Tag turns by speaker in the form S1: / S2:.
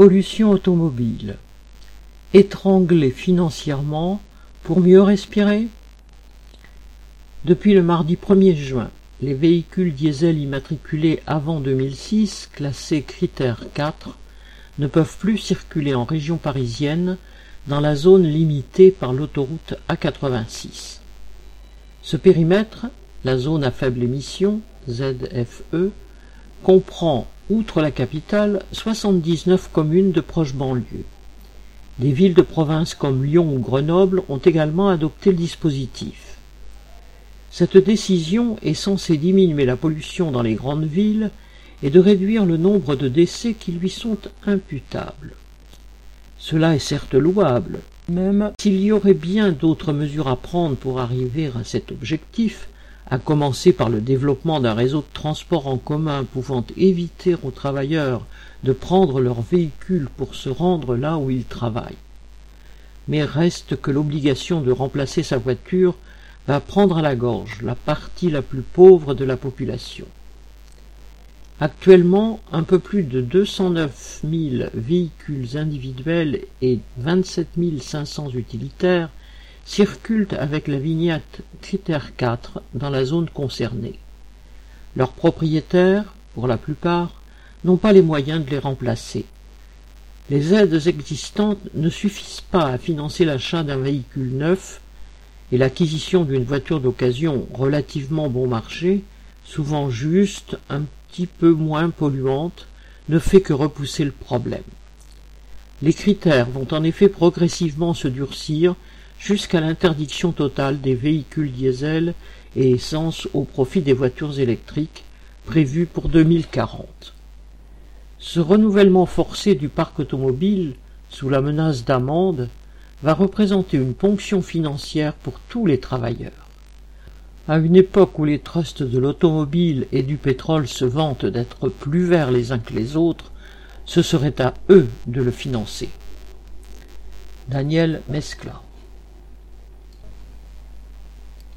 S1: Pollution automobile. Étrangler financièrement pour mieux respirer Depuis le mardi 1er juin, les véhicules diesel immatriculés avant 2006, classés critère 4, ne peuvent plus circuler en région parisienne dans la zone limitée par l'autoroute A86. Ce périmètre, la zone à faible émission, ZFE, comprend, outre la capitale, 79 communes de proches banlieues. Des villes de province comme Lyon ou Grenoble ont également adopté le dispositif. Cette décision est censée diminuer la pollution dans les grandes villes et de réduire le nombre de décès qui lui sont imputables. Cela est certes louable, même s'il y aurait bien d'autres mesures à prendre pour arriver à cet objectif, à commencer par le développement d'un réseau de transport en commun pouvant éviter aux travailleurs de prendre leur véhicule pour se rendre là où ils travaillent. Mais reste que l'obligation de remplacer sa voiture va prendre à la gorge la partie la plus pauvre de la population. Actuellement, un peu plus de 209 000 véhicules individuels et 27 500 utilitaires circulent avec la vignette Critère 4 dans la zone concernée. Leurs propriétaires, pour la plupart, n'ont pas les moyens de les remplacer. Les aides existantes ne suffisent pas à financer l'achat d'un véhicule neuf et l'acquisition d'une voiture d'occasion relativement bon marché, souvent juste, un petit peu moins polluante, ne fait que repousser le problème. Les critères vont en effet progressivement se durcir jusqu'à l'interdiction totale des véhicules diesel et essence au profit des voitures électriques prévues pour 2040. Ce renouvellement forcé du parc automobile, sous la menace d'amende, va représenter une ponction financière pour tous les travailleurs. À une époque où les trusts de l'automobile et du pétrole se vantent d'être plus verts les uns que les autres, ce serait à eux de le financer. Daniel Mescla